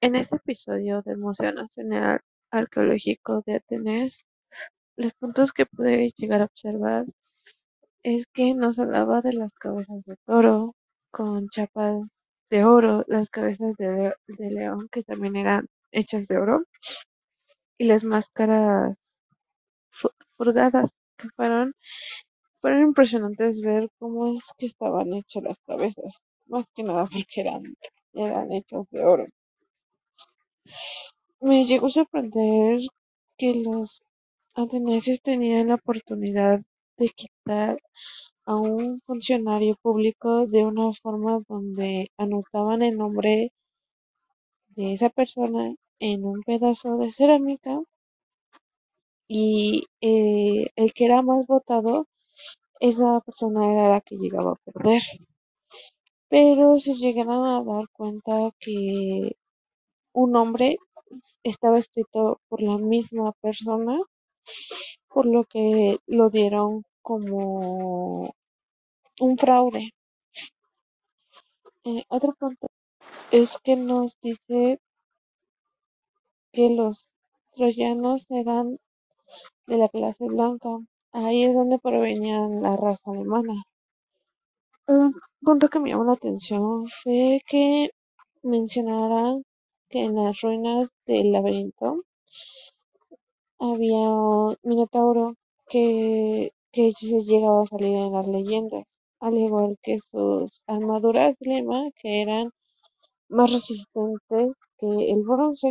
En este episodio del Museo Nacional Arqueológico de Atenas, los puntos que pude llegar a observar es que nos hablaba de las cabezas de toro con chapas de oro, las cabezas de, de león que también eran hechas de oro y las máscaras fu- furgadas que fueron, fueron impresionantes ver cómo es que estaban hechas las cabezas, más que nada porque eran, eran hechas de oro. Me llegó a sorprender que los atenienses tenían la oportunidad de quitar a un funcionario público de una forma donde anotaban el nombre de esa persona en un pedazo de cerámica y eh, el que era más votado, esa persona era la que llegaba a perder. Pero se llegaron a dar cuenta que un nombre estaba escrito por la misma persona por lo que lo dieron como un fraude. Eh, otro punto es que nos dice que los troyanos eran de la clase blanca. Ahí es donde provenían la raza alemana. Un punto que me llamó la atención fue que mencionaran que en las ruinas del laberinto había un minotauro que, que llegaba a salir en las leyendas, al igual que sus armaduras lema que eran más resistentes que el bronce.